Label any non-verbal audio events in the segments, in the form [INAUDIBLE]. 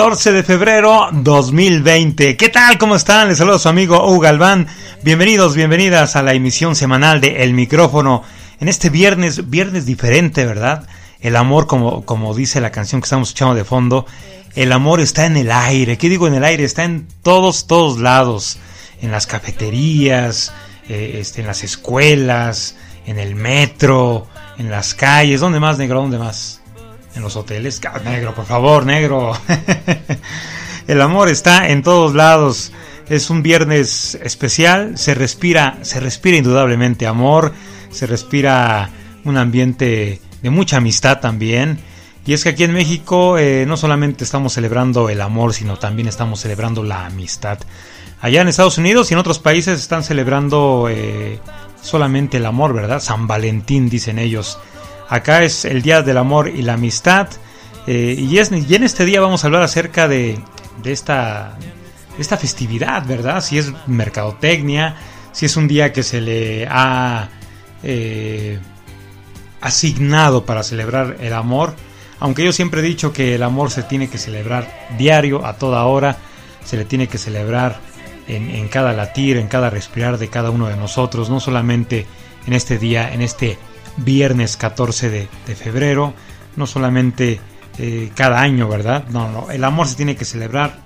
14 de febrero 2020. ¿Qué tal? ¿Cómo están? Les saludo a su amigo Hugo Galván. Bienvenidos, bienvenidas a la emisión semanal de El Micrófono. En este viernes, viernes diferente, ¿verdad? El amor, como, como dice la canción que estamos escuchando de fondo, el amor está en el aire. ¿Qué digo en el aire? Está en todos, todos lados. En las cafeterías, eh, este, en las escuelas, en el metro, en las calles. ¿Dónde más, negro? ¿Dónde más? En los hoteles. Negro, por favor, negro. [LAUGHS] El amor está en todos lados. Es un viernes especial. Se respira, se respira indudablemente amor. Se respira un ambiente de mucha amistad también. Y es que aquí en México eh, no solamente estamos celebrando el amor, sino también estamos celebrando la amistad. Allá en Estados Unidos y en otros países están celebrando eh, solamente el amor, ¿verdad? San Valentín, dicen ellos. Acá es el Día del Amor y la Amistad. Eh, y, en este día vamos a hablar acerca de, esta, esta festividad, ¿verdad? Si es mercadotecnia, si es un día que se le ha eh, asignado para celebrar el amor. Aunque yo siempre he dicho que el amor se tiene que celebrar diario, a toda hora, se le tiene que celebrar en, en cada latir, en cada respirar de cada uno de nosotros, no solamente en este día, en este viernes 14 de, febrero, no solamente eh, cada año, ¿verdad? No, no, el amor se tiene que celebrar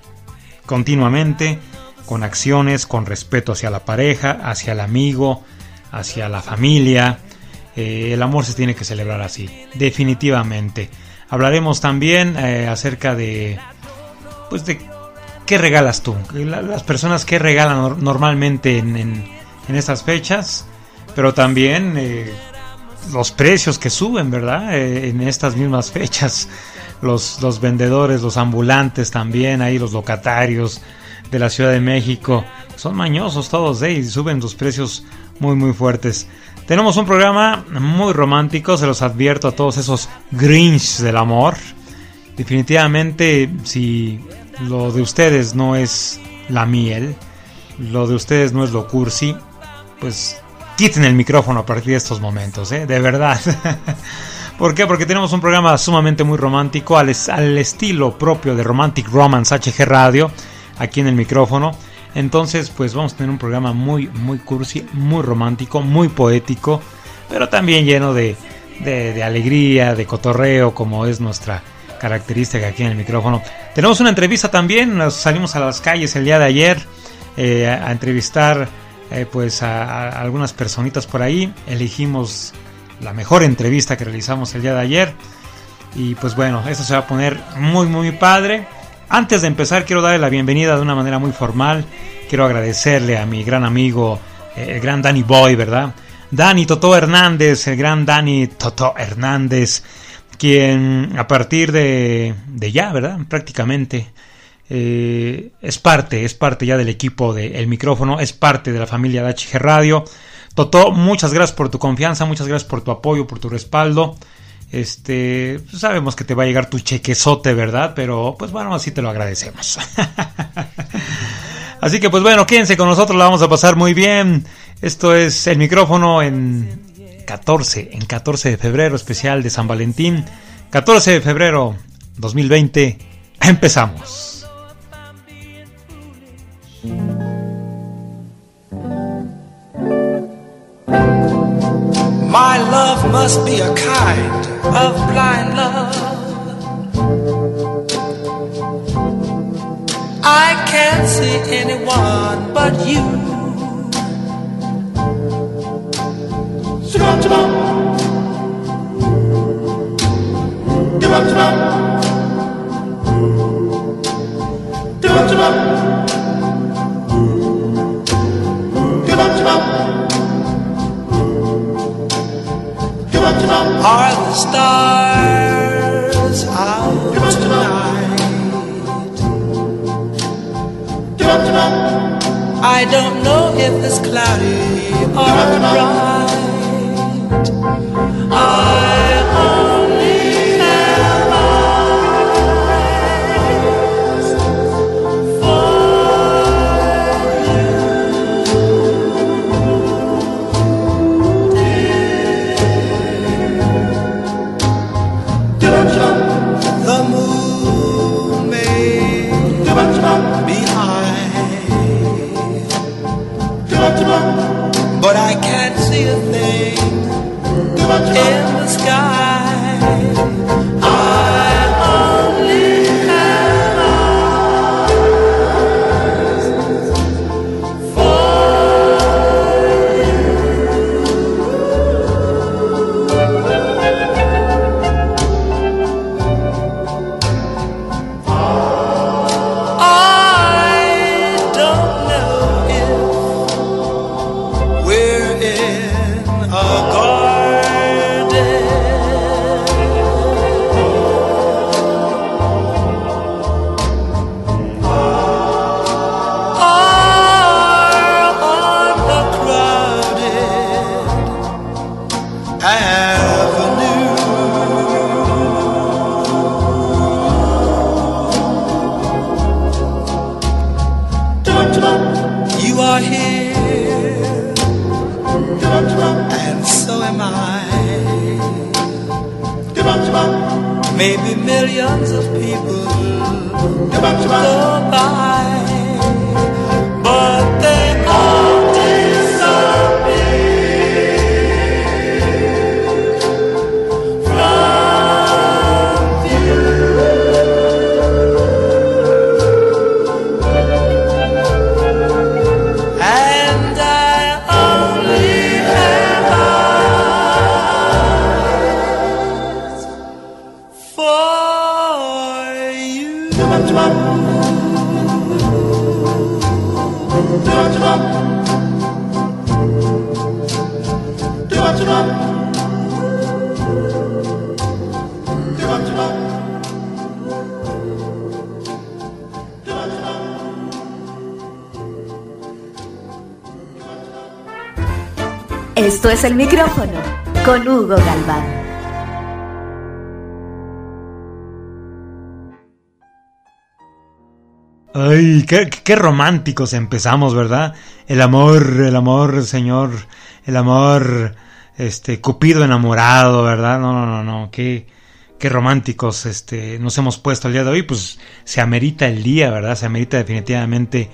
continuamente, con acciones, con respeto hacia la pareja, hacia el amigo, hacia la familia. Eh, el amor se tiene que celebrar así, definitivamente. Hablaremos también eh, acerca de, pues de qué regalas tú, las personas que regalan normalmente en, en, estas fechas, pero también los precios que suben, ¿verdad? Eh, en estas mismas fechas. Los, los vendedores, los ambulantes también, ahí los locatarios de la Ciudad de México. Son mañosos todos, ¿eh? Y suben los precios muy, muy fuertes. Tenemos un programa muy romántico, se los advierto a todos esos Grinch del amor. Definitivamente, si lo de ustedes no es la miel, lo de ustedes no es lo cursi, pues quiten el micrófono a partir de estos momentos, ¿eh? de verdad. [LAUGHS] ¿Por qué? Porque tenemos un programa sumamente muy romántico, al, al, estilo propio de Romantic Romance HG Radio, aquí en el micrófono. Entonces, pues vamos a tener un programa muy, muy cursi, muy romántico, muy poético, pero también lleno de, de, alegría, de cotorreo, como es nuestra característica aquí en el micrófono. Tenemos una entrevista también, nos salimos a las calles el día de ayer eh, a entrevistar eh, pues a, algunas personitas por ahí. Elegimos la mejor entrevista que realizamos el día de ayer. Y pues bueno, esto se va a poner muy muy padre. Antes de empezar quiero darle la bienvenida de una manera muy formal. Quiero agradecerle a mi gran amigo, eh, el gran Danny Boy, ¿verdad? Dani Toto Hernández, el gran Dani Toto Hernández, quien a partir de, de ya, ¿verdad? Prácticamente eh, es parte, es parte ya del equipo de El Micrófono, es parte de la familia de HG Radio. Toto, muchas gracias por tu confianza, muchas gracias por tu apoyo, por tu respaldo. Este, pues, sabemos que te va a llegar tu chequezote, ¿verdad? Pero pues bueno, así te lo agradecemos. [LAUGHS] así que pues bueno, quédense con nosotros, la vamos a pasar muy bien. Esto es el micrófono en 14, en 14 de febrero, especial de San Valentín. 14 de febrero 2020, empezamos. My love must be a kind of blind love. I can't see anyone but you. Give up, give up. here, and so am I. Maybe millions of people go by. Es el micrófono con Hugo Galván. Ay, qué, románticos empezamos, ¿verdad? El amor, el amor, señor, el amor, este, Cupido enamorado, ¿verdad? No, no, no, no, qué, qué románticos, este, nos hemos puesto el día de hoy, pues se amerita el día, ¿verdad? Se amerita definitivamente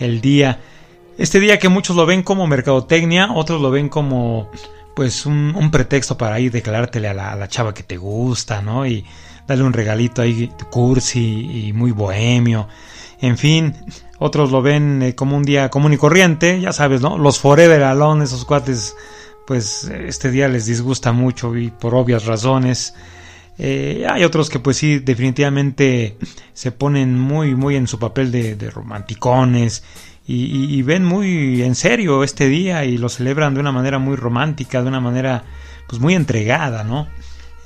el día. Este día que muchos lo ven como mercadotecnia, otros lo ven como pues un, pretexto para ir declarártele a la, chava que te gusta, ¿no? Y darle un regalito ahí cursi y muy bohemio. En fin, otros lo ven eh, como un día común y corriente, ya sabes, ¿no? Los Forever Alone, esos cuates, pues este día les disgusta mucho y por obvias razones. Eh, hay otros que pues sí, definitivamente se ponen muy, muy en su papel de, de romanticones y, ven muy en serio este día y lo celebran de una manera muy romántica, de una manera pues muy entregada, ¿no?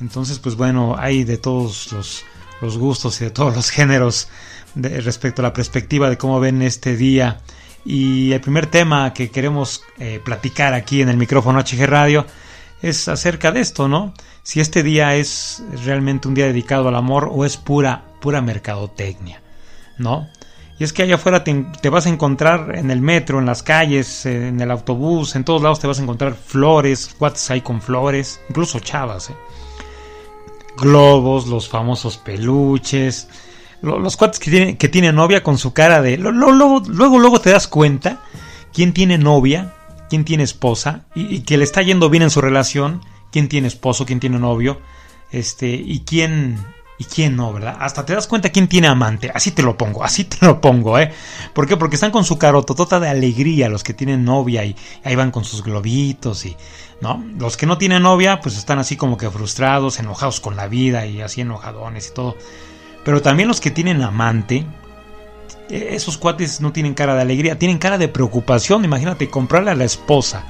Entonces pues bueno, hay de todos los, gustos y de todos los géneros de, respecto a la perspectiva de cómo ven este día. Y el primer tema que queremos eh, platicar aquí en el micrófono HG Radio es acerca de esto, ¿no? Si este día es realmente un día dedicado al amor o es pura, pura mercadotecnia, ¿no? Y es que allá afuera te, vas a encontrar en el metro, en las calles, en el autobús, en todos lados te vas a encontrar flores, cuates hay con flores, incluso chavas, ¿eh? globos, los famosos peluches, los, cuates que tienen, que novia con su cara de... luego, luego te das cuenta quién tiene novia, quién tiene esposa y, que le está yendo bien en su relación, quién tiene esposo, quién tiene novio, este, y quién y quién no, ¿verdad? Hasta te das cuenta quién tiene amante. Así te lo pongo, así te lo pongo, ¿eh? ¿Por qué? Porque están con su carototota de alegría los que tienen novia y ahí van con sus globitos y, ¿no? Los que no tienen novia, pues están así como que frustrados, enojados con la vida y así enojadones y todo. Pero también los que tienen amante, e, esos cuates no tienen cara de alegría, tienen cara de preocupación. Imagínate, comprarle a la esposa,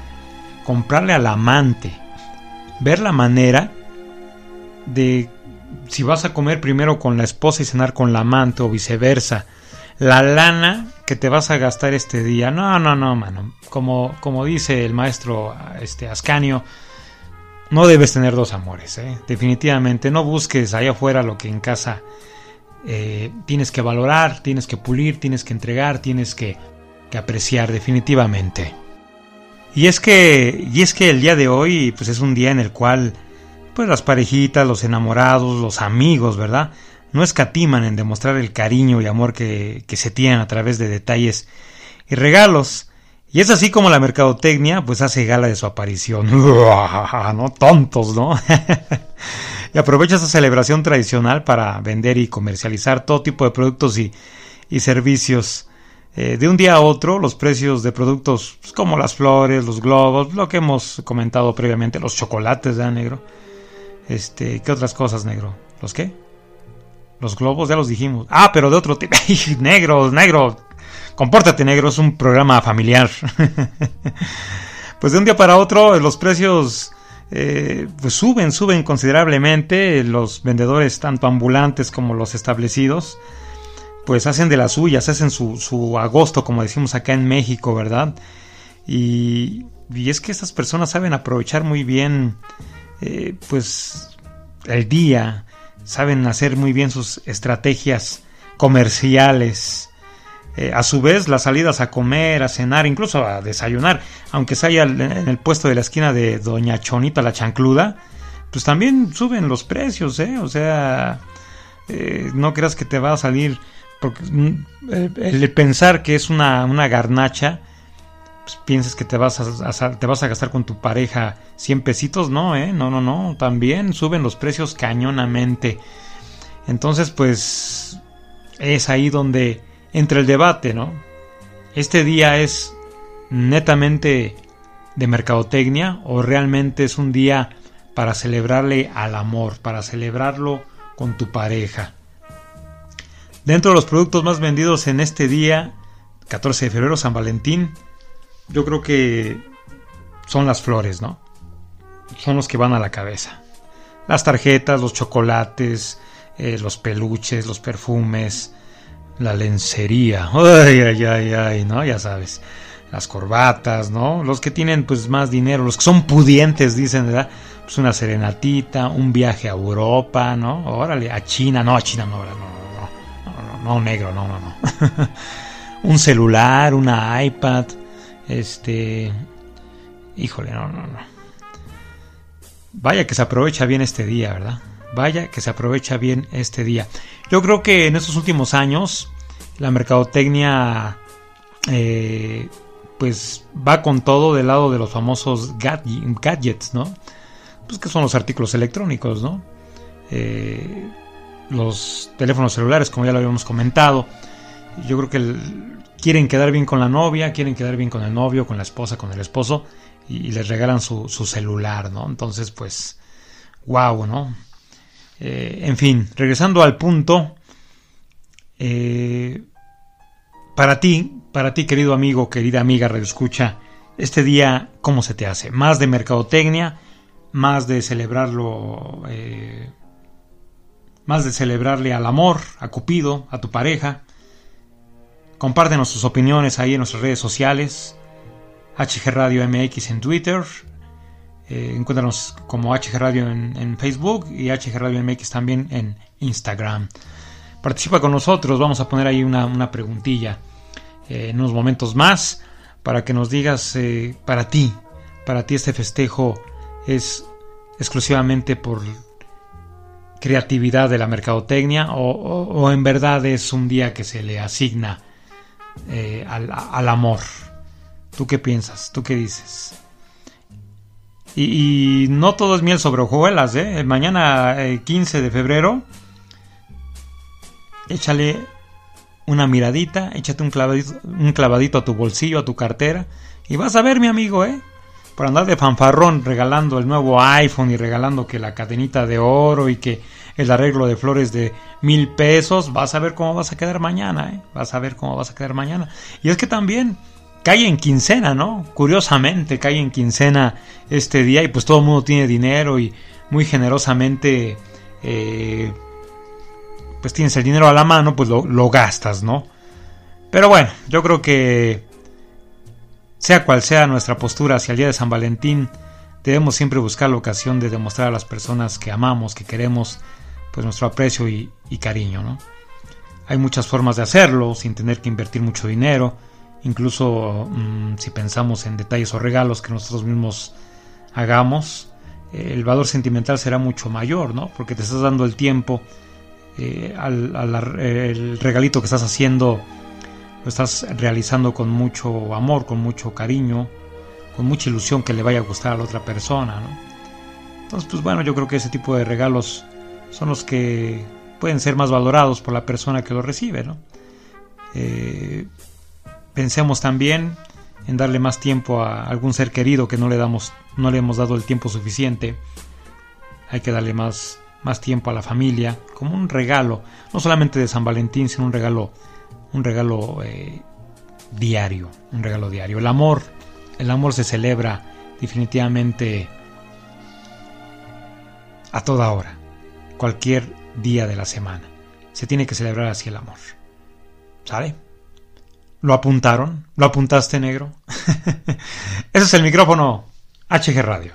comprarle al amante, ver la manera de si vas a comer primero con la esposa y cenar con la amante o viceversa, la lana que te vas a gastar este día, no, no, no, mano. Como, como dice el maestro este, Ascanio, no debes tener dos amores, ¿eh? definitivamente. No busques allá afuera lo que en casa eh, tienes que valorar, tienes que pulir, tienes que entregar, tienes que, que apreciar, definitivamente. Y es que, y es que el día de hoy, pues es un día en el cual pues las parejitas, los enamorados, los amigos, ¿verdad? No escatiman en demostrar el cariño y amor que, se tienen a través de detalles y regalos. Y es así como la mercadotecnia pues hace gala de su aparición. [LAUGHS] no tontos, ¿no? [LAUGHS] y aprovecha esa celebración tradicional para vender y comercializar todo tipo de productos y, servicios. Eh, de un día a otro, los precios de productos pues, como las flores, los globos, lo que hemos comentado previamente, los chocolates, ¿verdad, negro? Este, ¿qué otras cosas, negro? ¿Los qué? Los globos, ya los dijimos. Ah, pero de otro tipo. [LAUGHS] negro, negro. Compórtate, negro, es un programa familiar. [LAUGHS] pues de un día para otro los precios eh, pues suben, suben considerablemente. Los vendedores, tanto ambulantes como los establecidos, pues hacen de las suyas, hacen su, su agosto, como decimos acá en México, ¿verdad? Y, y es que estas personas saben aprovechar muy bien eh, pues el día, saben hacer muy bien sus estrategias comerciales. Eh, a su vez, las salidas a comer, a cenar, incluso a desayunar, aunque se haya en el puesto de la esquina de Doña Chonita la chancluda, pues también suben los precios, ¿eh? O sea, eh, no creas que te va a salir, porque mm, el, pensar que es una, una garnacha, pues, pienses que te vas a, te vas a gastar con tu pareja 100 pesitos, no, ¿eh? No, no, no, también suben los precios cañonamente. Entonces, pues es ahí donde entra el debate, ¿no? Este día es netamente de mercadotecnia o realmente es un día para celebrarle al amor, para celebrarlo con tu pareja. Dentro de los productos más vendidos en este día, 14 de febrero, San Valentín, yo creo que son las flores, ¿no? Son los que van a la cabeza. Las tarjetas, los chocolates, eh, los peluches, los perfumes, la lencería, [LAUGHS] ay, ay, ay, ay, ¿no? Ya sabes, las corbatas, ¿no? Los que tienen pues más dinero, los que son pudientes, dicen, ¿verdad? Pues una serenatita, un viaje a Europa, ¿no? Órale, a China, no, a China no, no, no, no, no, no, no negro, no, no, no. [LAUGHS] un celular, una iPad, este. Híjole, no, no, no. Vaya que se aprovecha bien este día, ¿verdad? Vaya que se aprovecha bien este día. Yo creo que en estos últimos años la mercadotecnia eh, pues va con todo del lado de los famosos gadgets, ¿no? Pues que son los artículos electrónicos, ¿no? Eh, los teléfonos celulares, como ya lo habíamos comentado. Yo creo que el, quieren quedar bien con la novia, quieren quedar bien con el novio, con la esposa, con el esposo, y, les regalan su, celular, ¿no? Entonces, pues, wow, ¿no? Eh, en fin, regresando al punto, eh, para ti, para ti, querido amigo, querida amiga, escucha, este día, ¿cómo se te hace? ¿Más de mercadotecnia? ¿Más de celebrarlo? Eh, ¿Más de celebrarle al amor, a Cupido, a tu pareja? Compártenos sus opiniones ahí en nuestras redes sociales. HG Radio MX en Twitter. Eh, encuéntranos como HG Radio en, Facebook y HG Radio MX también en Instagram. Participa con nosotros, vamos a poner ahí una, preguntilla eh, en unos momentos más para que nos digas eh, para ti, para ti este festejo es exclusivamente por creatividad de la mercadotecnia o, en verdad es un día que se le asigna al amor. ¿Tú qué piensas? ¿Tú qué dices? Y, no todo es miel sobre hojuelas, ¿eh? Mañana 15 eh, de febrero, échale una miradita, échate un clavadito, un clavadito a tu bolsillo, a tu cartera, y vas a ver, mi amigo, ¿eh? Por andar de fanfarrón regalando el nuevo iPhone y regalando que la cadenita de oro y que el arreglo de flores de mil pesos, vas a ver cómo vas a quedar mañana, ¿eh? Vas a ver cómo vas a quedar mañana. Y es que también cae en quincena, ¿no? Curiosamente cae en quincena este día y pues todo el mundo tiene dinero y muy generosamente eh, pues tienes el dinero a la mano, pues lo, lo gastas, ¿no? Pero bueno, yo creo que sea cual sea nuestra postura hacia el día de San Valentín, debemos siempre buscar la ocasión de demostrar a las personas que amamos, que queremos, pues nuestro aprecio y, cariño, ¿no? Hay muchas formas de hacerlo sin tener que invertir mucho dinero incluso mm, si pensamos en detalles o regalos que nosotros mismos hagamos, eh, el valor sentimental será mucho mayor, ¿no? Porque te estás dando el tiempo, eh, al, el regalito que estás haciendo, lo estás realizando con mucho amor, con mucho cariño, con mucha ilusión que le vaya a gustar a la otra persona. Entonces, pues bueno, yo creo que ese tipo de regalos son los que pueden ser más valorados por la persona que lo recibe. Eh, Pensemos también en darle más tiempo a algún ser querido que no le damos no le hemos dado el tiempo suficiente. Hay que darle más más tiempo a la familia como un regalo, no solamente de San Valentín, sino un regalo un regalo eh, diario, un regalo diario. El amor, el amor se celebra definitivamente a toda hora, cualquier día de la semana. Se tiene que celebrar así el amor. ¿Sabe? ¿Lo apuntaron? ¿Lo apuntaste negro? [LAUGHS] Ese es el micrófono HG Radio.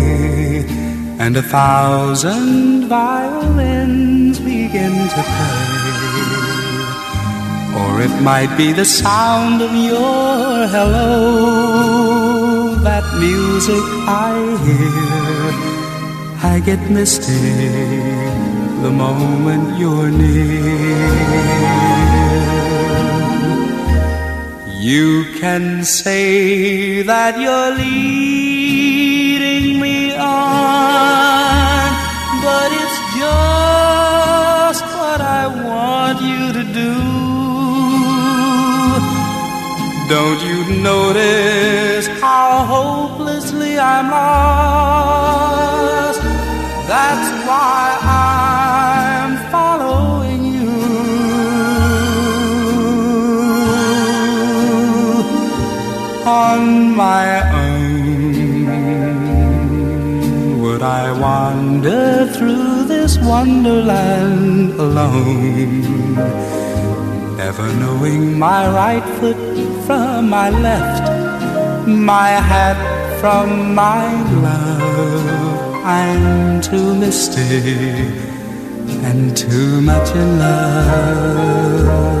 and a thousand violins begin to play. Or it might be the sound of your hello, that music I hear. I get misty the moment you're near. You can say that you're leading me but it's just what I want you to do. Don't you notice how hopelessly I'm lost? Wonderland alone? Never knowing my right foot from my left, my hat from my glove. I'm too misty and too much in love.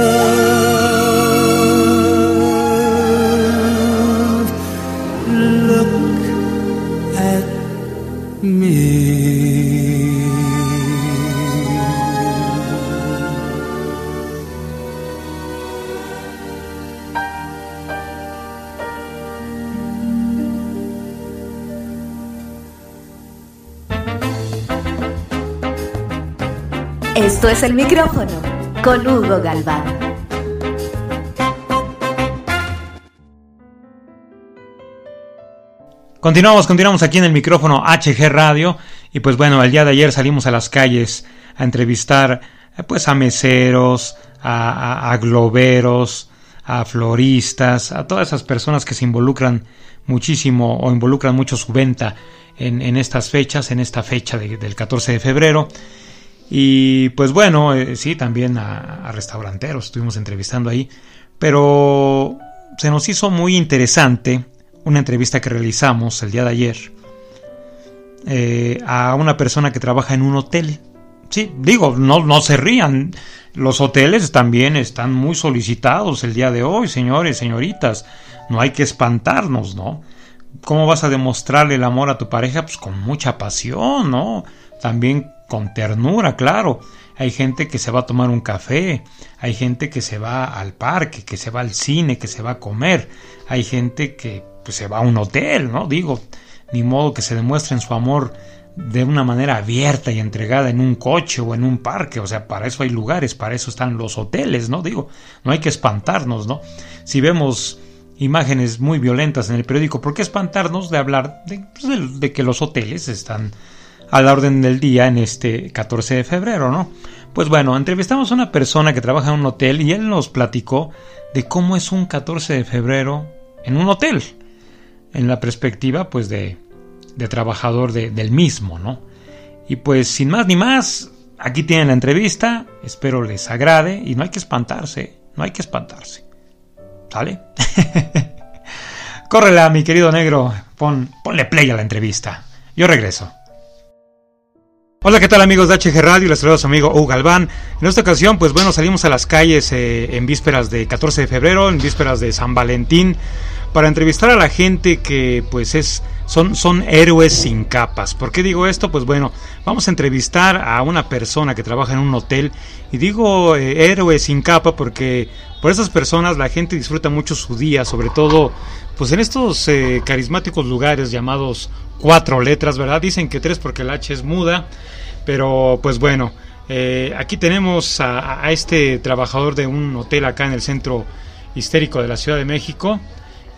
Esto es el micrófono con Hugo Galván. Continuamos, continuamos aquí en el micrófono HG Radio y pues bueno, el día de ayer salimos a las calles a entrevistar eh, pues a meseros, a, a- globeros, a floristas, a todas esas personas que se involucran muchísimo o involucran mucho su venta en, estas fechas, en esta fecha de- del 14 de febrero. Y pues bueno, eh, sí, también a, restauranteros estuvimos entrevistando ahí, pero se nos hizo muy interesante una entrevista que realizamos el día de ayer eh, a una persona que trabaja en un hotel. Sí, digo, no, no se rían. Los hoteles también están muy solicitados el día de hoy, señores, señoritas. No hay que espantarnos, ¿no? ¿Cómo vas a demostrarle el amor a tu pareja? Pues con mucha pasión, ¿no? También con ternura, claro. Hay gente que se va a tomar un café, hay gente que se va al parque, que se va al cine, que se va a comer, hay gente que pues, se va a un hotel, ¿no? Digo, ni modo que se demuestren su amor de una manera abierta y entregada en un coche o en un parque, o sea, para eso hay lugares, para eso están los hoteles, ¿no? Digo, no hay que espantarnos, ¿no? Si vemos imágenes muy violentas en el periódico, ¿por qué espantarnos de hablar de, pues, que los hoteles están a la orden del día en este 14 de febrero, ¿no? Pues bueno, entrevistamos a una persona que trabaja en un hotel y él nos platicó de cómo es un 14 de febrero en un hotel, en la perspectiva pues de, de trabajador de- del mismo, ¿no? Y pues sin más ni más, aquí tienen la entrevista, espero les agrade y no hay que espantarse, no hay que espantarse. ¿Sale? [LAUGHS] Córrela, mi querido negro, pon, ponle play a la entrevista. Yo regreso. Hola, ¿qué tal amigos de HG Radio? Les saluda su amigo Hugo Galván. En esta ocasión, pues bueno, salimos a las calles eh, en vísperas de 14 de febrero, en vísperas de San Valentín, para entrevistar a la gente que pues es son, son héroes sin capas. ¿Por qué digo esto? Pues bueno, vamos a entrevistar a una persona que trabaja en un hotel y digo eh, héroe sin capa porque por esas personas la gente disfruta mucho su día, sobre todo pues en estos eh, carismáticos lugares llamados cuatro letras, ¿verdad? Dicen que tres porque la H es muda, pero pues bueno, eh, aquí tenemos a, a este trabajador de un hotel acá en el centro histérico de la Ciudad de México.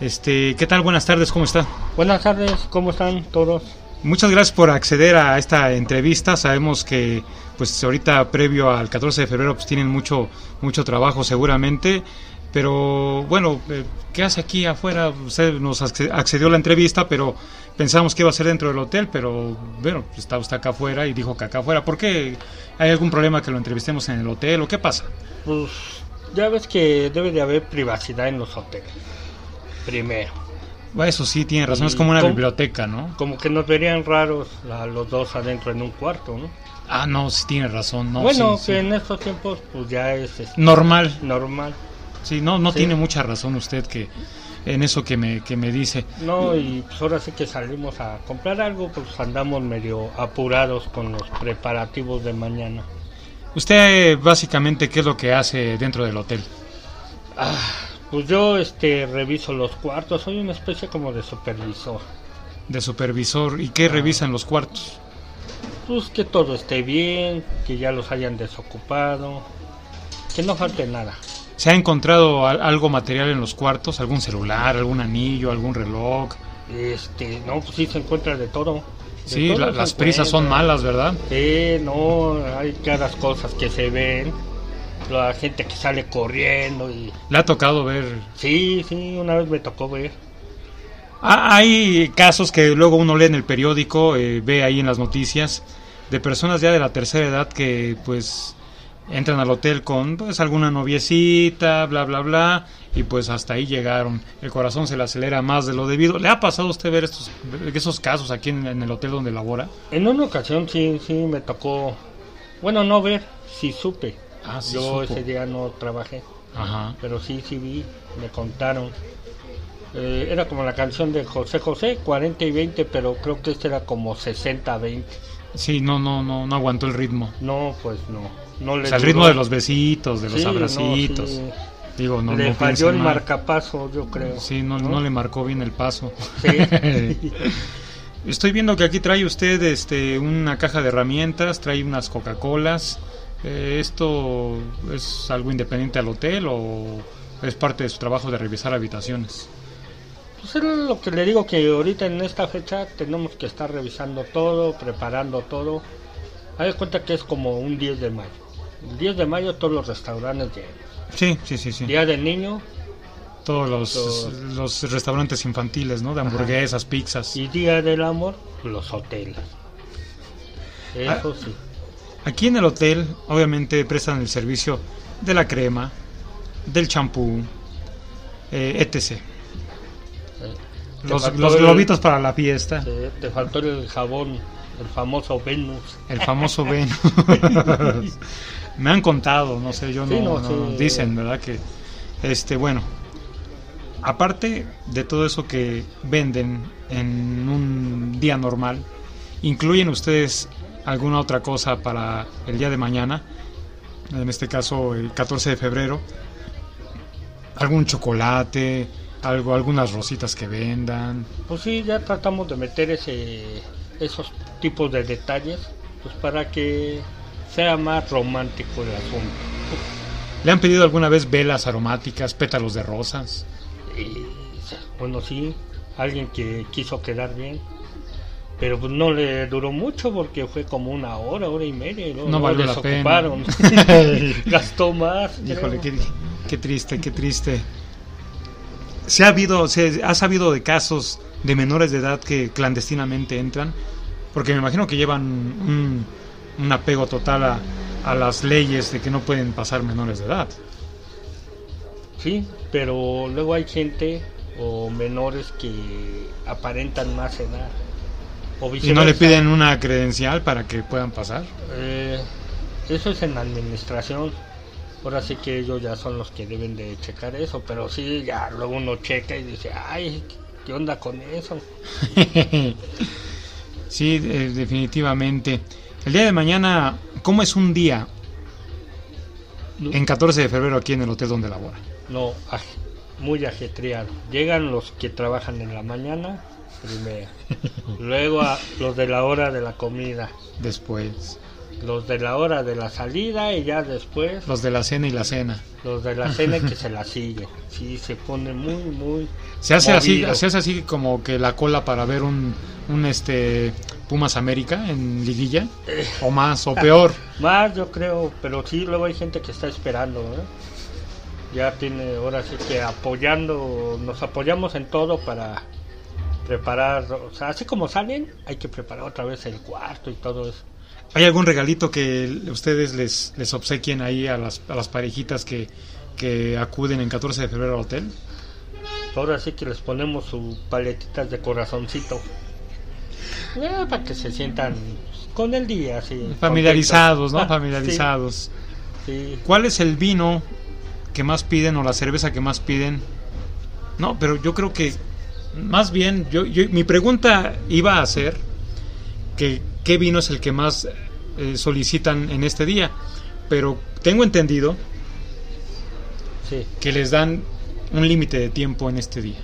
Este, ¿qué tal? Buenas tardes, ¿cómo está? Buenas tardes, ¿cómo están todos? Muchas gracias por acceder a esta entrevista. Sabemos que pues ahorita previo al 14 de febrero pues tienen mucho mucho trabajo seguramente, pero bueno, eh, ¿qué hace aquí afuera? Usted nos acce- accedió a la entrevista, pero pensamos que iba a ser dentro del hotel, pero bueno, está usted acá afuera y dijo que acá afuera. ¿Por qué? ¿Hay algún problema que lo entrevistemos en el hotel o qué pasa? Pues ya ves que debe de haber privacidad en los hoteles. Primero, Eso sí, tiene razón, es como una biblioteca, ¿no? como que nos verían raros a los dos adentro en un cuarto, ¿no? Ah, no, sí tiene razón, no. bueno, sí, que sí. en estos tiempos pues ya es este, Normal. normal. Sí, no, no Sí. tiene mucha razón usted que en eso que me, que me dice. No, y pues ahora sí que salimos a comprar algo, pues andamos medio apurados con los preparativos de mañana. Usted básicamente qué es lo que hace dentro del hotel. Pues yo este reviso los cuartos, soy una especie como de supervisor. De supervisor y qué revisa en los cuartos. Pues que todo esté bien, que ya los hayan desocupado, que no falte nada. ¿Se ha encontrado al- algo material en los cuartos? ¿Algún celular, algún anillo, algún reloj? Este, no, pues sí se encuentra de todo. De Sí, todo la- se las prisas son malas, ¿verdad? Sí, no, hay cada cosas que se ven. La gente que sale corriendo y... Le ha tocado ver... Sí, sí, una vez me tocó ver. Ah, hay casos que luego uno lee en el periódico, eh, ve ahí en las noticias, de personas ya de la tercera edad que pues entran al hotel con pues alguna noviecita, bla bla bla y pues hasta ahí llegaron. El corazón se le acelera más de lo debido. ¿Le ha pasado a usted ver estos esos casos aquí en, en el hotel donde labora? En una ocasión sí, sí me tocó, bueno, no ver, sí supe. Ah, sí Yo supo. ese día no trabajé, Ajá. pero sí, sí vi, me contaron. Eh, era como la canción de José José, 40 y 20, pero creo que este era como 60 20. Sí, no no no no aguantó el ritmo. No, pues no. no le O sea, el ritmo de los besitos, de los Sí, no, abracitos. sí. Digo, no le no falló el mal. marcapaso, yo creo. Sí, no, no le marcó bien el paso. Sí. [LAUGHS] Estoy viendo que aquí trae usted este, una caja de herramientas, trae unas Coca-Colas. Eh, ¿Esto es algo independiente al hotel o es parte de su trabajo de revisar habitaciones? Pues es lo que le digo que ahorita en esta fecha tenemos que estar revisando todo, preparando todo. De cuenta que es como un 10 de mayo. El 10 de mayo todos los restaurantes llenos. Sí, sí, sí, sí. Día del niño Todos los, los restaurantes infantiles, ¿no? De hamburguesas, pizzas. y día del amor, los hoteles. Eso sí. Aquí en el hotel, obviamente, prestan el servicio de la crema, del champú, eh, etc. Los, los el- globitos para la fiesta. Te, te faltó el jabón, el famoso Venus. El famoso [LAUGHS] Venus. Me han contado, no sé, yo Sí, no, no, dicen, ¿verdad? Que, este, bueno, aparte de todo eso que venden en un día normal, ¿incluyen ustedes alguna otra cosa para el día de mañana? En este caso, el 14 de febrero. ¿Algún chocolate? Algo, algunas rositas que vendan. Pues sí, ya tratamos de meter ese, esos tipos de detalles, pues para que sea más romántico el asunto. ¿Le han pedido alguna vez velas aromáticas, pétalos de rosas? Y, bueno, sí, alguien que quiso quedar bien, pero pues no le duró mucho porque fue como una hora, hora y media, y luego, No valió la desocuparon. [LAUGHS] [LAUGHS] Gastó más. Híjole, qué, qué triste, qué triste. ¿Se ha habido, se ha sabido de casos de menores de edad que clandestinamente entran? Porque me imagino que llevan un, un apego total a, a las leyes de que no pueden pasar menores de edad. Sí, pero luego hay gente o menores que aparentan más edad. O Y no le piden una credencial para que puedan pasar. Eh, eso es en administración. Ahora sí que ellos ya son los que deben de checar eso, pero sí, ya luego uno checa y dice, ay, ¿qué onda con eso? [LAUGHS] sí, eh, definitivamente. El día de mañana, ¿cómo es un día en 14 de febrero aquí en el hotel donde labora? No, aj- muy ajetreado. Llegan los que trabajan en la mañana, primero. [LAUGHS] Luego a los de la hora de la comida. Después, Los de la hora de la salida y ya después los de la cena y la cena. los de la cena que [LAUGHS] se la siguen. Sí, se pone muy, muy... Se hace así, se hace así como que la cola para ver un, un este Pumas América en liguilla o más o peor. [LAUGHS] Más yo creo, pero sí, luego hay gente que está esperando. ¿eh? Ya tiene, ahora sí que apoyando, nos apoyamos en todo para preparar, o sea, así como salen, hay que preparar otra vez el cuarto y todo eso. ¿Hay algún regalito que ustedes les, les obsequien ahí a las, a las parejitas que, que acuden en 14 de febrero al hotel? Ahora sí que les ponemos sus paletitas de corazoncito. Eh, para que se sientan con el día, así. Familiarizados, ¿no? [LAUGHS] Familiarizados. Sí, sí. ¿Cuál es el vino que más piden o la cerveza que más piden? No, pero yo creo que más bien, yo, yo- mi pregunta iba a ser que qué vino es el que más eh, solicitan en este día, pero tengo entendido sí, que les dan un límite de tiempo en este día.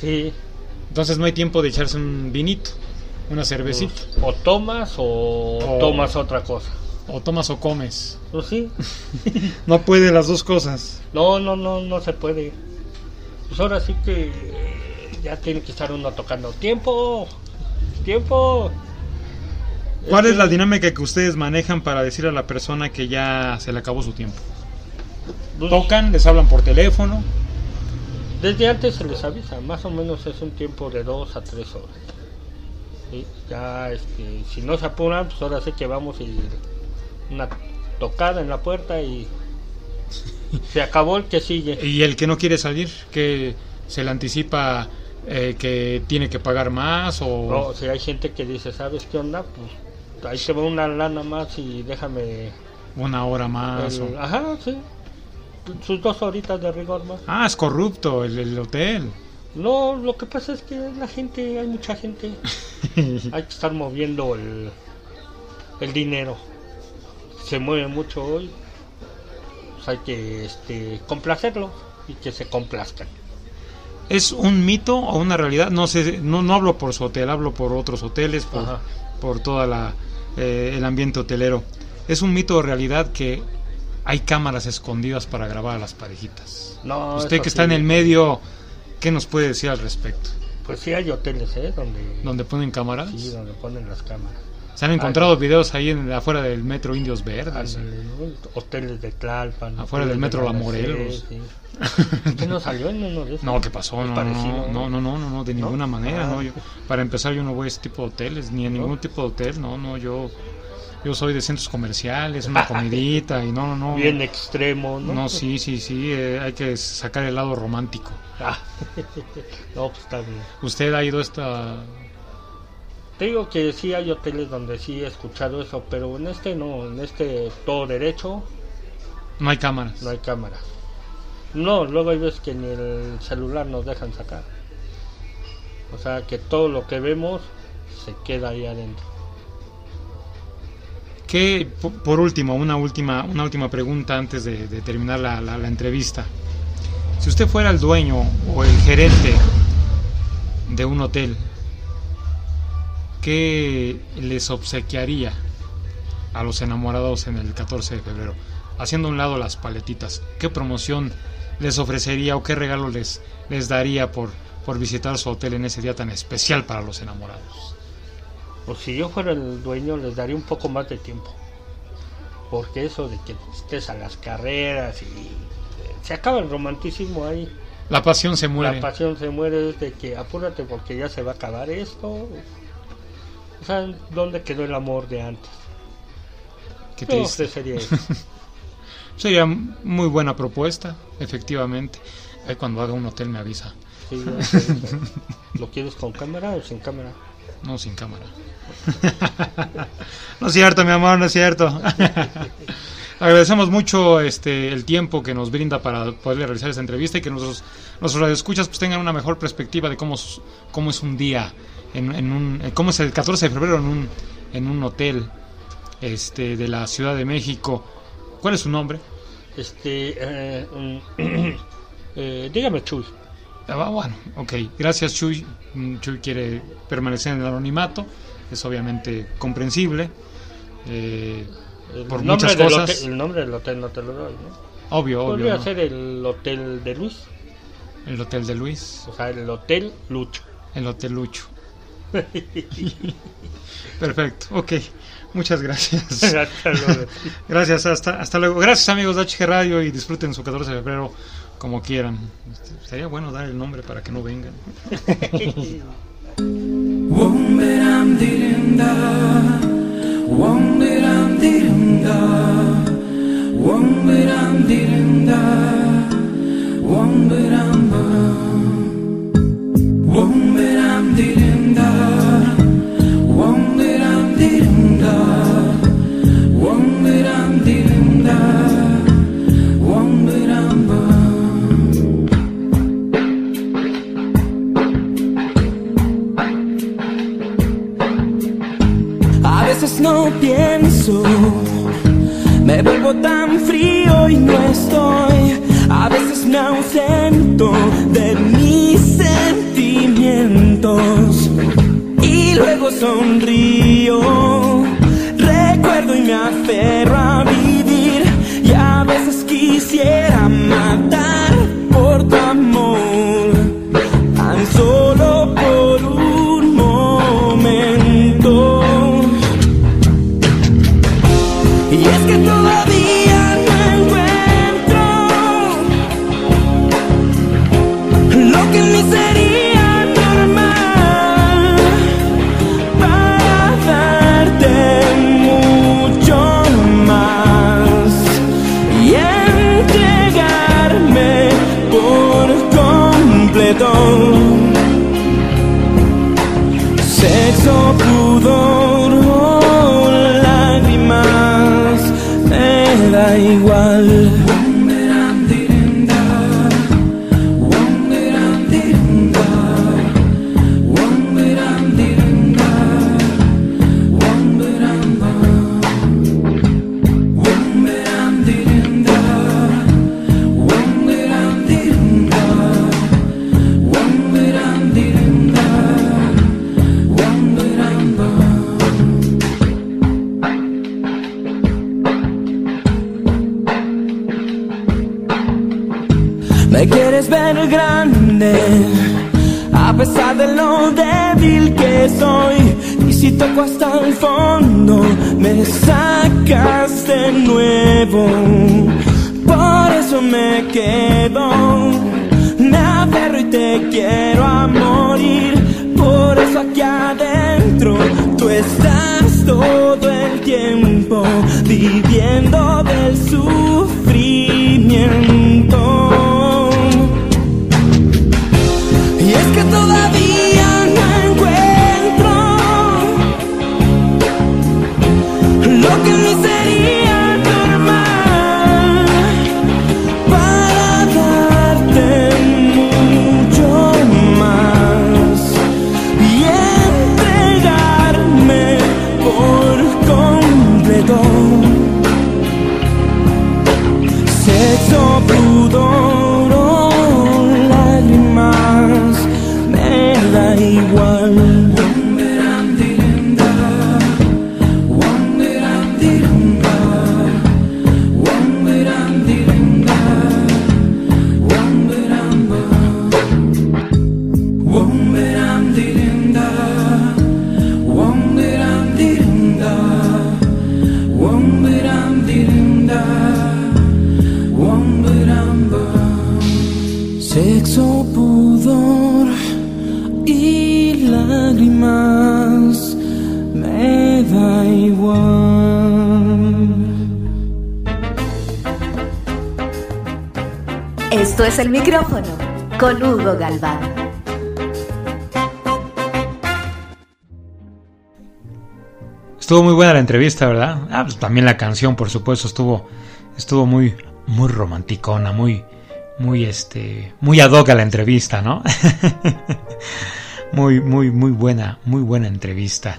sí. Entonces no hay tiempo de echarse un vinito, una cervecita, O tomas o O- tomas otra cosa. o tomas o comes. Pues sí. [LAUGHS] No puede las dos cosas. No, no, no, no se puede. Pues ahora sí que eh, ya tiene que estar uno tocando tiempo, tiempo. ¿Cuál es la dinámica que ustedes manejan para decir a la persona que ya se le acabó su tiempo? pues, Tocan, les hablan por teléfono. Desde antes se les avisa, más o menos es un tiempo de dos a tres horas. Sí, ya, este, si no se apuran, pues ahora sí que vamos y una tocada en la puerta y se acabó el que sigue. Y el que no quiere salir, que se le anticipa eh, que tiene que pagar más o... No, si hay gente que dice, ¿sabes qué onda? Pues ahí se va una lana más y déjame... Una hora más. el- o- Ajá, sí. Sus dos horitas de rigor más. Ah, es corrupto el, el hotel. No, lo que pasa es que la gente, hay mucha gente. [LAUGHS] hay que estar moviendo el, el dinero. Se mueve mucho hoy. Pues hay que este, complacerlo y que se complazcan. ¿Es un mito o una realidad? No sé, no, no hablo por su hotel, hablo por otros hoteles, por, Ajá. por toda la eh, el ambiente hotelero. ¿Es un mito o realidad que hay cámaras escondidas para grabar a las parejitas? No, Usted que está en el medio, ¿qué nos puede decir al respecto? Pues sí hay hoteles, ¿eh? Donde, ¿Donde ponen cámaras? sí, donde ponen las cámaras. ¿Se han encontrado videos ahí en, afuera del metro Indios Verdes? Hoteles de Tlalpan. Afuera del de metro La Morelos. ¿Usted no salió en uno de esos? No, ¿qué pasó? No, no, no, no, no, no, no, de ninguna manera, Ah. no. Yo, para empezar, yo no voy a ese tipo de hoteles, ni a ningún tipo de hotel, no, no, yo, yo soy de centros comerciales, una [LAUGHS] comidita y no, no, no. Bien extremo, ¿no? No, sí, sí, sí, eh, hay que sacar el lado romántico. Ah, [LAUGHS] no, pues está bien. ¿Usted ha ido a esta...? Te digo que sí hay hoteles donde sí he escuchado eso, pero en este no, en este todo derecho No hay cámaras. no hay cámara. No, luego hay veces que ni el celular nos dejan sacar. O sea que todo lo que vemos se queda ahí adentro. ¿Qué, po- por último, una última, una última pregunta antes de, de terminar la, la- la entrevista? Si usted fuera el dueño o el gerente de un hotel, ¿qué les obsequiaría a los enamorados en el 14 de febrero? Haciendo a un lado las paletitas, ¿qué promoción les ofrecería o qué regalo les, les daría por, por visitar su hotel en ese día tan especial para los enamorados? Pues si yo fuera el dueño les daría un poco más de tiempo. Porque eso de que estés a las carreras y eh, se acaba el romanticismo ahí. La pasión se muere. La pasión se muere es de que apúrate porque ya se va a acabar esto. O sea, ¿dónde quedó el amor de antes? Qué triste. eso. [LAUGHS] Sería muy buena propuesta, efectivamente. Ahí cuando haga un hotel me avisa. Sí. [LAUGHS] ¿Lo quieres con cámara o sin cámara? No, sin cámara. [LAUGHS] no es cierto, mi amor, no es cierto. Agradecemos mucho este el tiempo que nos brinda para poder realizar esta entrevista y que nuestros, nuestros radioescuchas pues tengan una mejor perspectiva de cómo, cómo es un día, en, en un, eh, cómo es el 14 de febrero en un, en un hotel este de la Ciudad de México. ¿Cuál es su nombre? Este, eh, eh, dígame, Chuy. Ah, bueno, ok. Gracias, Chuy. Mm, Chuy quiere permanecer en el anonimato. Es obviamente comprensible. Por muchas cosas. hotel- el nombre del hotel no te lo doy, ¿no? Obvio, obvio. Podría ¿no? ser el hotel de Luis, El Hotel de Luis. o sea, el hotel Lucho. El Hotel Lucho. [LAUGHS] Perfecto, ok. Muchas gracias. [LAUGHS] Hasta luego. Gracias, hasta, hasta luego. Gracias, amigos de HG Radio, y disfruten su 14 de febrero como quieran. Este, Sería bueno dar el nombre para que no vengan. Y Me quieres ver grande, a pesar de lo débil que soy. Y si toco hasta el fondo, me sacas de nuevo. Por eso me quedo, me aferro y te quiero a morir. Por eso aquí adentro tú estás todo el tiempo viviendo del sufrimiento. Con Hugo Galván. Estuvo muy buena la entrevista, ¿verdad? Ah, pues también la canción, por supuesto, estuvo, estuvo muy, muy romanticona, muy, muy, este, muy ad hoc a la entrevista, ¿no? [LAUGHS] muy, muy, muy buena, muy buena entrevista.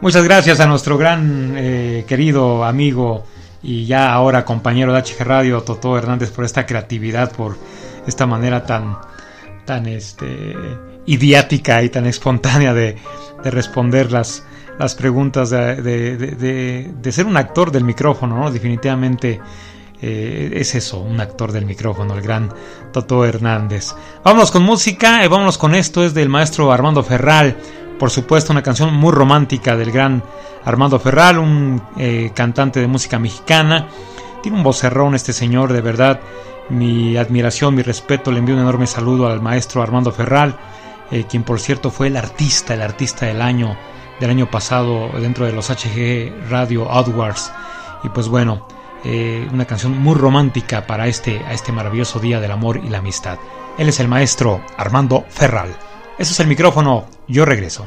Muchas gracias a nuestro gran, eh, querido amigo y ya ahora compañero de HG Radio, Totó Hernández, por esta creatividad, por esta manera tan, tan, este, idiática y tan espontánea de, de responder las, las preguntas de- de ser un actor del micrófono, ¿no? Definitivamente eh, es eso, un actor del micrófono, el gran Toto Hernández. Vámonos con música, eh, vámonos con esto, es del maestro Armando Ferral, por supuesto una canción muy romántica del gran Armando Ferral, un eh, cantante de música mexicana. Tiene un vocerrón este señor, de verdad. Mi admiración, mi respeto, le envío un enorme saludo al maestro Armando Ferral, eh, quien por cierto fue el artista, el artista del año del año pasado dentro de los HG Radio Awards. Y pues bueno, eh, una canción muy romántica para este, a este maravilloso día del amor y la amistad. Él es el maestro Armando Ferral. Eso es el micrófono, yo regreso.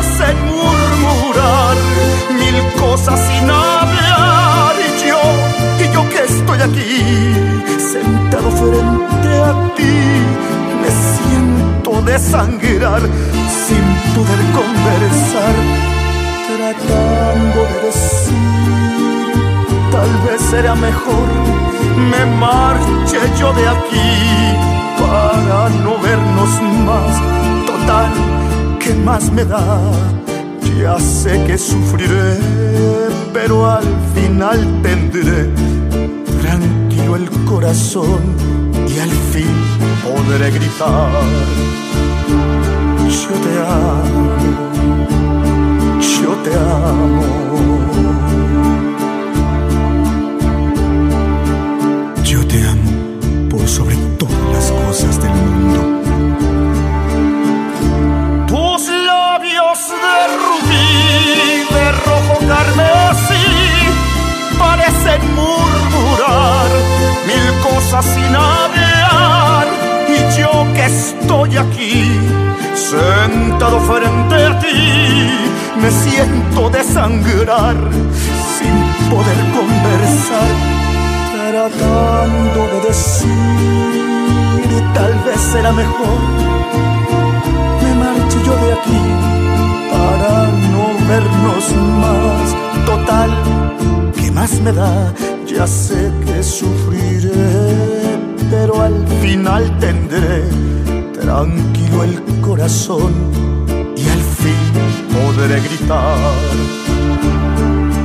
hacen murmurar mil cosas sin hablar. Y yo, y yo que estoy aquí, sentado frente a ti, me siento desangrar sin poder conversar, tratando de decir, tal vez será mejor me marche yo de aquí para no vernos más total ¿qué más me da? Ya sé que sufriré, pero al final tendré tranquilo el corazón y al fin podré gritar. Yo te amo, yo te amo. Y yo que estoy aquí, sentado frente a ti, me siento desangrar sin poder conversar tratando de decir tal vez será mejor me marche yo de aquí para no vernos más total ¿qué más me da? Ya sé que sufriré pero al final tendré tranquilo el corazón y al fin podré gritar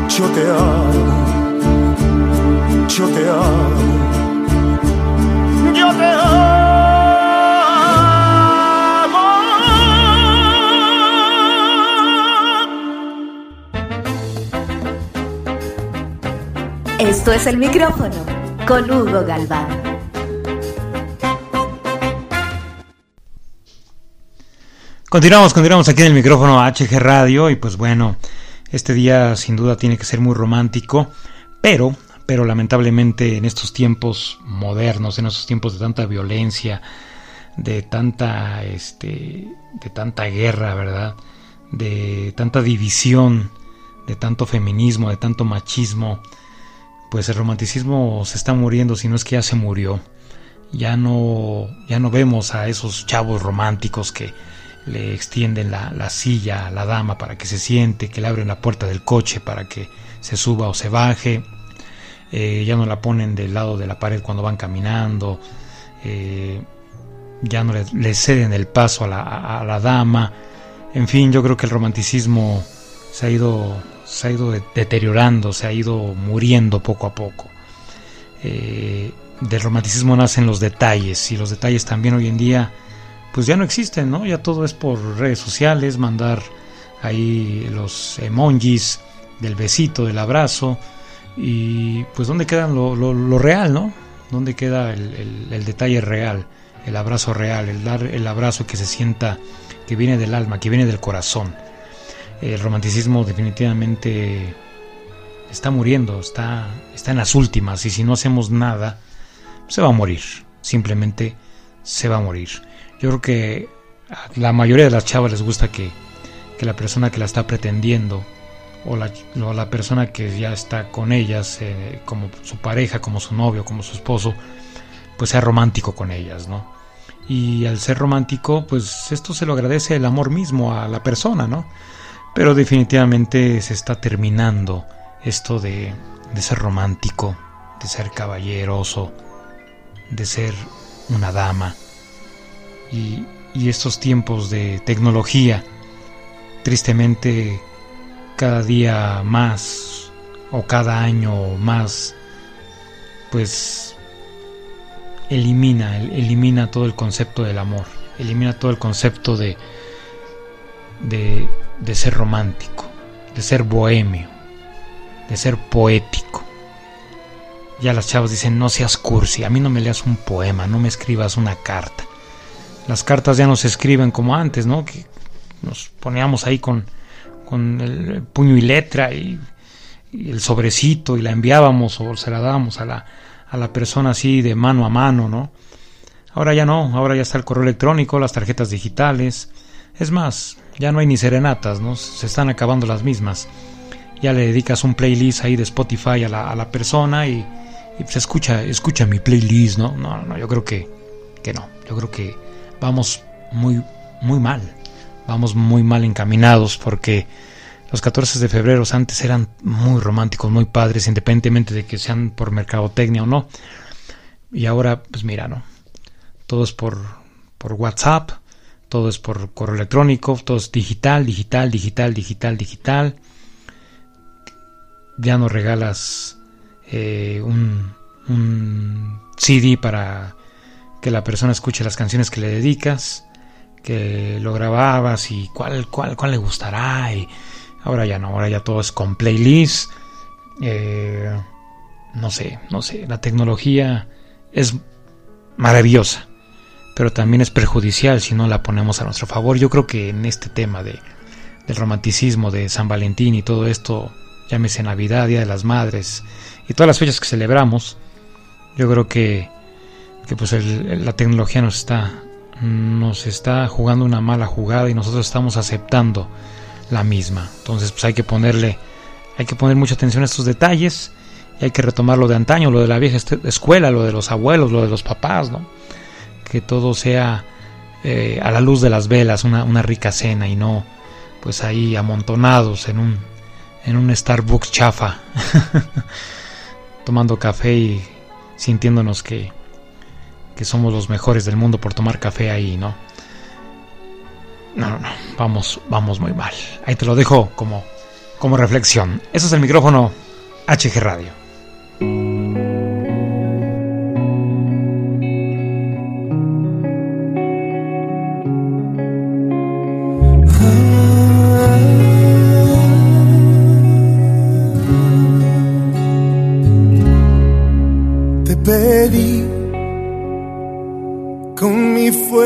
yo te amo yo te amo, yo te amo. Esto es el micrófono con Hugo Galván. Continuamos, continuamos aquí en el micrófono HG Radio y pues bueno, este día sin duda tiene que ser muy romántico, pero pero lamentablemente en estos tiempos modernos, en estos tiempos de tanta violencia, de tanta este de tanta guerra, ¿verdad? De tanta división, de tanto feminismo, de tanto machismo, pues el romanticismo se está muriendo, si no es que ya se murió. Ya no ya no vemos a esos chavos románticos que le extienden la, la silla a la dama para que se siente, que le abren la puerta del coche para que se suba o se baje. Eh, ya no la ponen del lado de la pared cuando van caminando, eh, ya no le, ceden el paso a la, a la, dama, en fin, yo creo que el romanticismo se ha ido, se ha ido deteriorando, se ha ido muriendo poco a poco. Eh, del romanticismo nacen los detalles y los detalles también hoy en día pues ya no existen, ¿no? Ya todo es por redes sociales, mandar ahí los emojis del besito, del abrazo, y pues dónde queda lo, lo, real, ¿no? ¿Dónde queda el, el, detalle real, el abrazo real, el dar el abrazo que se sienta, que viene del alma, que viene del corazón? El romanticismo definitivamente está muriendo, está, está en las últimas y si no hacemos nada, se va a morir, simplemente se va a morir. Yo creo que a la mayoría de las chavas les gusta que, que la persona que la está pretendiendo o la, persona que ya está con ellas, eh, como su pareja, como su novio, como su esposo, pues sea romántico con ellas, ¿no? Y al ser romántico, pues esto se lo agradece el amor mismo a la persona, ¿no? Pero definitivamente se está terminando esto de, ser romántico, de ser caballeroso, de ser una dama. Y, y estos tiempos de tecnología, tristemente cada día más o cada año más, pues elimina, elimina todo el concepto del amor, elimina todo el concepto de, de, de ser romántico, de ser bohemio, de ser poético. Ya las chavas dicen, no seas cursi, a mí no me leas un poema, no me escribas una carta. Las cartas ya no se escriben como antes, ¿no? Que nos poníamos ahí con, con el puño y letra y, el sobrecito y la enviábamos o se la dábamos a la, a la persona así de mano a mano, ¿no? Ahora ya no, ahora ya está el correo electrónico, las tarjetas digitales. Es más, ya no hay ni serenatas, ¿no? Se están acabando las mismas. Ya le dedicas un playlist ahí de Spotify a la, a la persona y, y pues escucha, escucha mi playlist, ¿no? No, no, yo creo que, que no. Yo creo que vamos muy, muy mal vamos muy mal encaminados porque los 14 de febrero antes eran muy románticos, muy padres, independientemente de que sean por mercadotecnia o no. Y ahora, pues mira, ¿no? Todo es por, por WhatsApp, todo es por correo electrónico, todo es digital, digital, digital, digital, digital. Ya no regalas eh, un, un CD para que la persona escuche las canciones que le dedicas, que lo grababas y cuál, cuál, cuál le gustará. Y ahora ya no, ahora ya todo es con playlist. Eh, no sé, no sé, la tecnología es maravillosa, pero también es perjudicial si no la ponemos a nuestro favor. Yo creo que en este tema de, del romanticismo de San Valentín y todo esto, llámese Navidad, Día de las Madres y todas las fechas que celebramos, yo creo que, que pues la tecnología nos está, nos está jugando una mala jugada y nosotros estamos aceptando la misma. Entonces pues hay que ponerle, hay que poner mucha atención a estos detalles y hay que retomar lo de antaño, lo de la vieja escuela, lo de los abuelos, lo de los papás, ¿no? Que todo sea eh, a la luz de las velas, una, una, rica cena y no pues ahí amontonados en un, en un Starbucks chafa, [LAUGHS] tomando café y sintiéndonos que, que somos los mejores del mundo por tomar café ahí, ¿no? No, no, no, vamos, vamos muy mal. Ahí te lo dejo como, como reflexión. Eso es el micrófono HG Radio.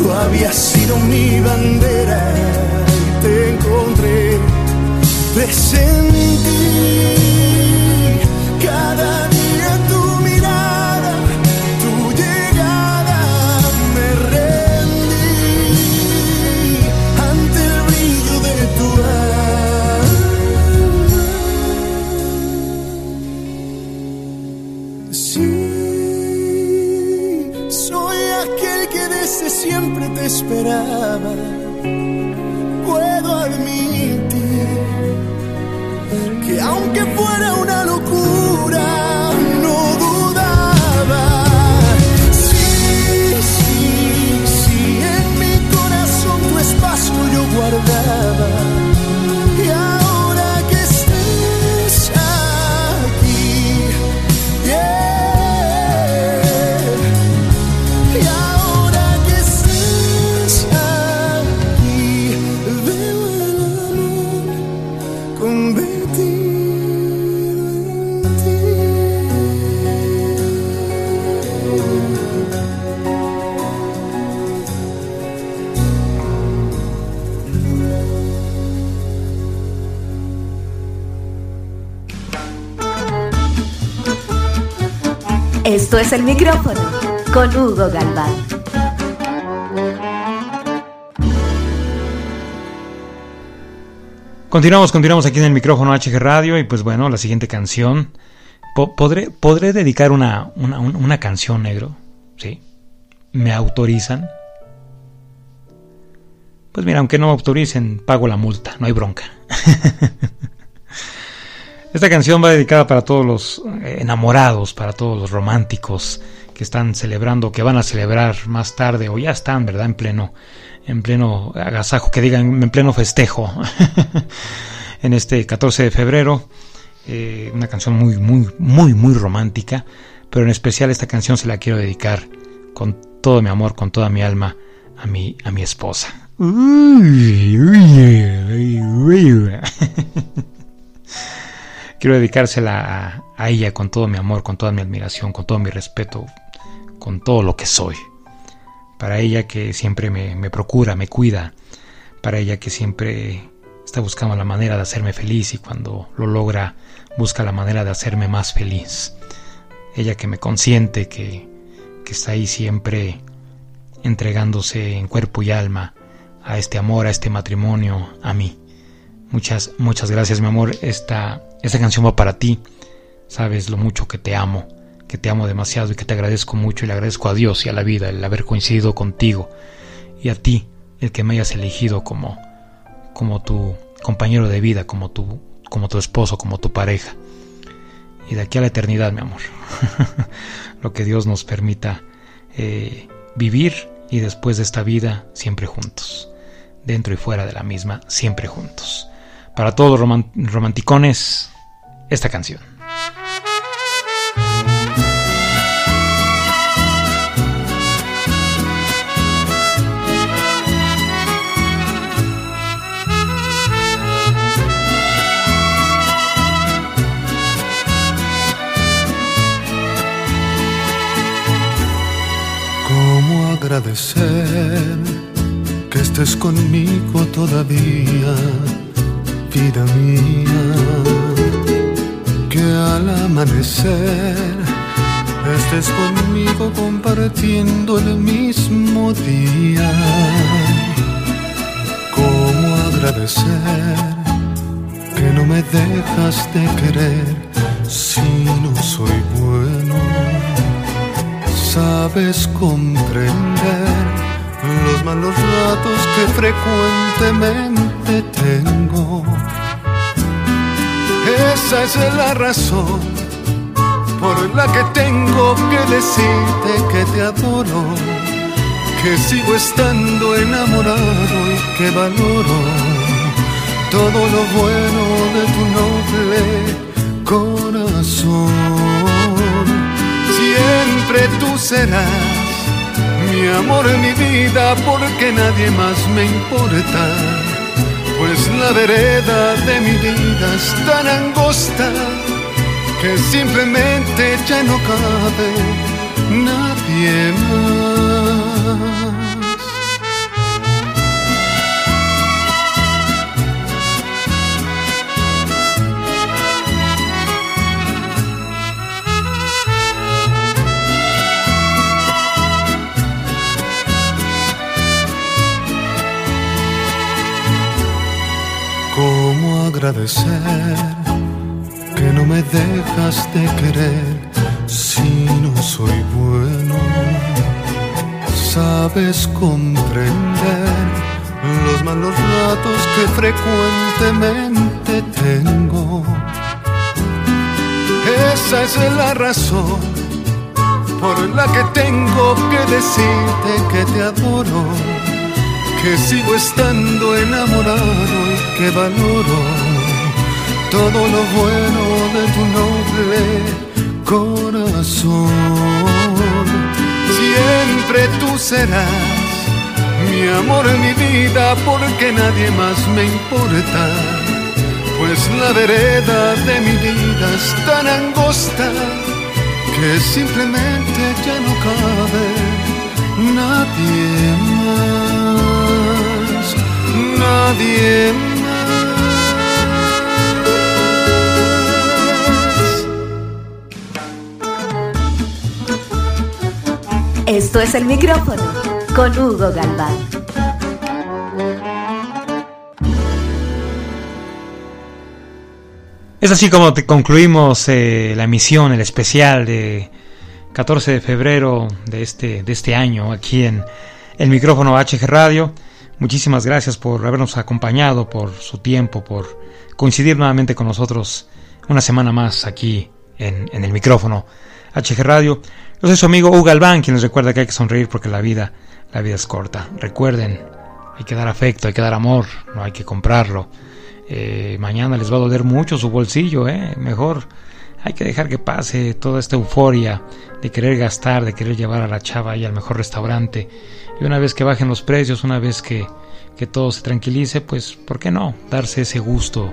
Tú habías sido mi bandera y te encontré. Presentí esperaba. El micrófono con Hugo Galván. Continuamos, continuamos aquí en el micrófono HG Radio y pues bueno, la siguiente canción. ¿Podré, podré dedicar una, una, una canción negro? ¿Sí? ¿Me autorizan? Pues mira, aunque no me autoricen, pago la multa, no hay bronca. [LAUGHS] Esta canción va dedicada para todos los eh, enamorados, para todos los románticos que están celebrando, que van a celebrar más tarde o ya están, ¿verdad? En pleno, en pleno agasajo, que digan en pleno festejo. [LAUGHS] en este 14 de febrero, eh, una canción muy, muy, muy, muy romántica, pero en especial esta canción se la quiero dedicar con todo mi amor, con toda mi alma a mi, a mi esposa. [LAUGHS] Quiero dedicársela a, ella con todo mi amor, con toda mi admiración, con todo mi respeto, con todo lo que soy. Para ella que siempre me, me procura, me cuida. Para ella que siempre está buscando la manera de hacerme feliz y cuando lo logra busca la manera de hacerme más feliz. Ella que me consiente, que, que está ahí siempre entregándose en cuerpo y alma a este amor, a este matrimonio, a mí. Muchas, muchas gracias, mi amor. Esta, esta canción va para ti. Sabes lo mucho que te amo, que te amo demasiado y que te agradezco mucho y le agradezco a Dios y a la vida el haber coincidido contigo y a ti el que me hayas elegido como, como tu compañero de vida, como tu, como tu esposo, como tu pareja. Y de aquí a la eternidad, mi amor. [LAUGHS] lo que Dios nos permita eh, vivir y después de esta vida siempre juntos. Dentro y fuera de la misma, siempre juntos para todos los romanticones esta canción. ¿Cómo agradecer que estés conmigo todavía? Vida mía, que al amanecer estés conmigo compartiendo el mismo día. ¿Cómo agradecer que no me dejas de querer si no soy bueno? Sabes comprender los malos ratos que frecuentemente tengo. Esa es la razón por la que tengo que decirte que te adoro, que sigo estando enamorado y que valoro todo lo bueno de tu noble corazón. Siempre tú serás mi amor, mi vida, porque nadie más me importa. Pues la vereda de mi vida es tan angosta que simplemente ya no cabe nadie más. Agradecer que no me dejas de querer si no soy bueno. Sabes comprender los malos ratos que frecuentemente tengo. Esa es la razón por la que tengo que decirte que te adoro, que sigo estando enamorado y que valoro todo lo bueno de tu noble corazón. Siempre tú serás mi amor, mi vida, porque nadie más me importa. Pues la vereda de mi vida es tan angosta que simplemente ya no cabe nadie más, nadie más. Esto es el micrófono con Hugo Galván. Es así como te concluimos eh, la emisión, el especial de 14 de febrero de este, de este año aquí en el micrófono HG Radio. Muchísimas gracias por habernos acompañado, por su tiempo, por coincidir nuevamente con nosotros una semana más aquí en, en el micrófono HG Radio. Yo soy su amigo Hugo Galván, quien les recuerda que hay que sonreír porque la vida, la vida es corta. Recuerden, hay que dar afecto, hay que dar amor, no hay que comprarlo. Eh, mañana les va a doler mucho su bolsillo, ¿eh? Mejor hay que dejar que pase toda esta euforia de querer gastar, de querer llevar a la chava ahí al mejor restaurante. Y una vez que bajen los precios, una vez que, que todo se tranquilice, pues, ¿por qué no? Darse ese gusto,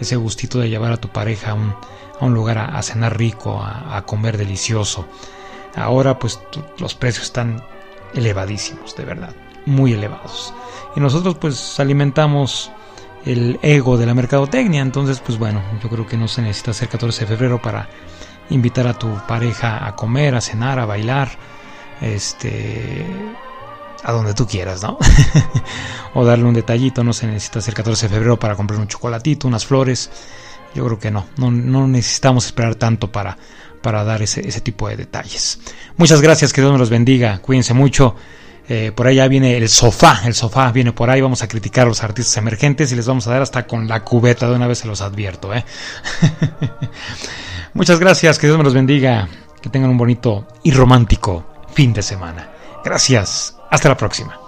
ese gustito de llevar a tu pareja a un, a un lugar a, cenar rico, a, a comer delicioso. Ahora pues los precios están elevadísimos, de verdad, muy elevados. Y nosotros pues alimentamos el ego de la mercadotecnia, entonces pues bueno, yo creo que no se necesita ser 14 de febrero para invitar a tu pareja a comer, a cenar, a bailar, este a donde tú quieras, ¿no? [LAUGHS] o darle un detallito, no se necesita ser 14 de febrero para comprar un chocolatito, unas flores. Yo creo que no, no, necesitamos esperar tanto para, para dar ese, ese tipo de detalles. Muchas gracias, que Dios me los bendiga, cuídense mucho. Eh, por ahí ya viene el sofá, el sofá viene por ahí, vamos a criticar a los artistas emergentes y les vamos a dar hasta con la cubeta, de una vez se los advierto. ¿eh? [LAUGHS] Muchas gracias, que Dios me los bendiga, que tengan un bonito y romántico fin de semana. Gracias, hasta la próxima.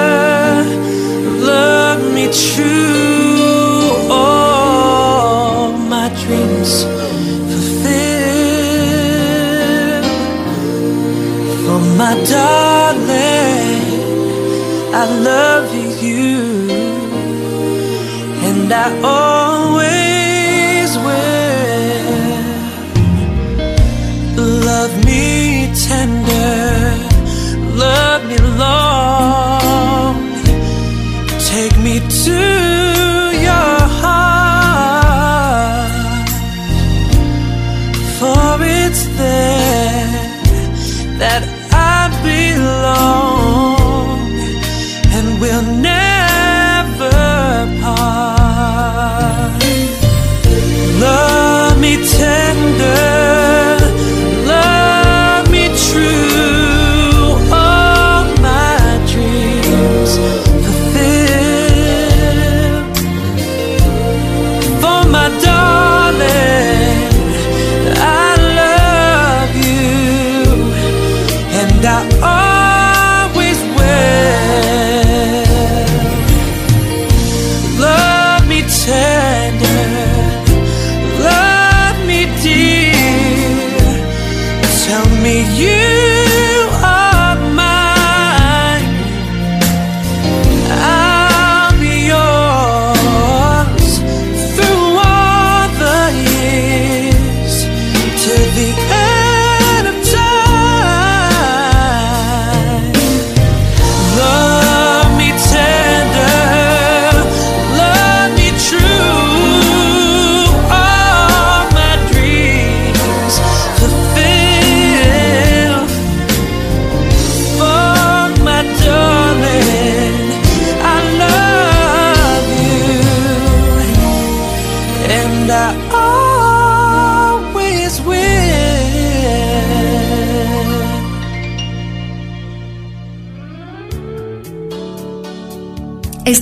true. All my dreams fulfilled. For my darling, I love you, and I it's there that